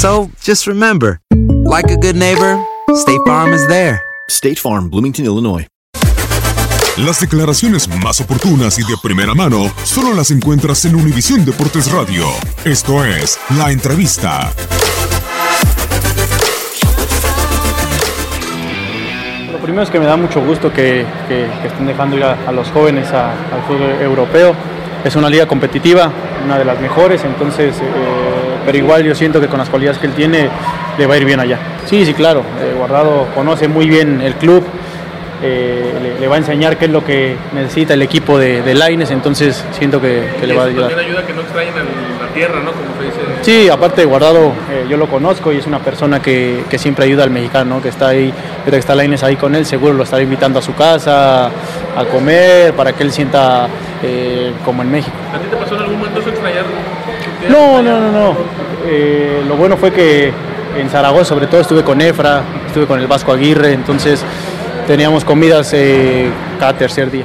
So just remember, like a good neighbor, State Farm is there. State Farm, Bloomington, Illinois. Las declaraciones más oportunas y de primera mano solo las encuentras en Univisión Deportes Radio. Esto es La Entrevista. Lo primero es que me da mucho gusto que, que- que estén dejando ir a, a los jóvenes a- al fútbol europeo. Es una liga competitiva, una de las mejores, entonces, eh, pero igual yo siento que con las cualidades que él tiene le va a ir bien allá. Sí, sí, claro, eh, Guardado conoce muy bien el club, eh, le, le va a enseñar qué es lo que necesita el equipo de, de Laines, entonces siento que, que le va a ayudar. también ayuda que no extrañen el- la tierra, ¿no? Como se dice. Sí, aparte de Guardado, eh, yo lo conozco y es una persona que, que siempre ayuda al mexicano, ¿no? que está ahí, que está Lainez ahí con él, seguro lo estará invitando a su casa a comer para que él sienta eh, como en México. ¿A ti te pasó en algún momento eso extrañar? No, no, no, no. Eh, lo bueno fue que en Zaragoza, sobre todo, estuve con Efra, estuve con el Vasco Aguirre, entonces teníamos comidas eh, cada tercer día.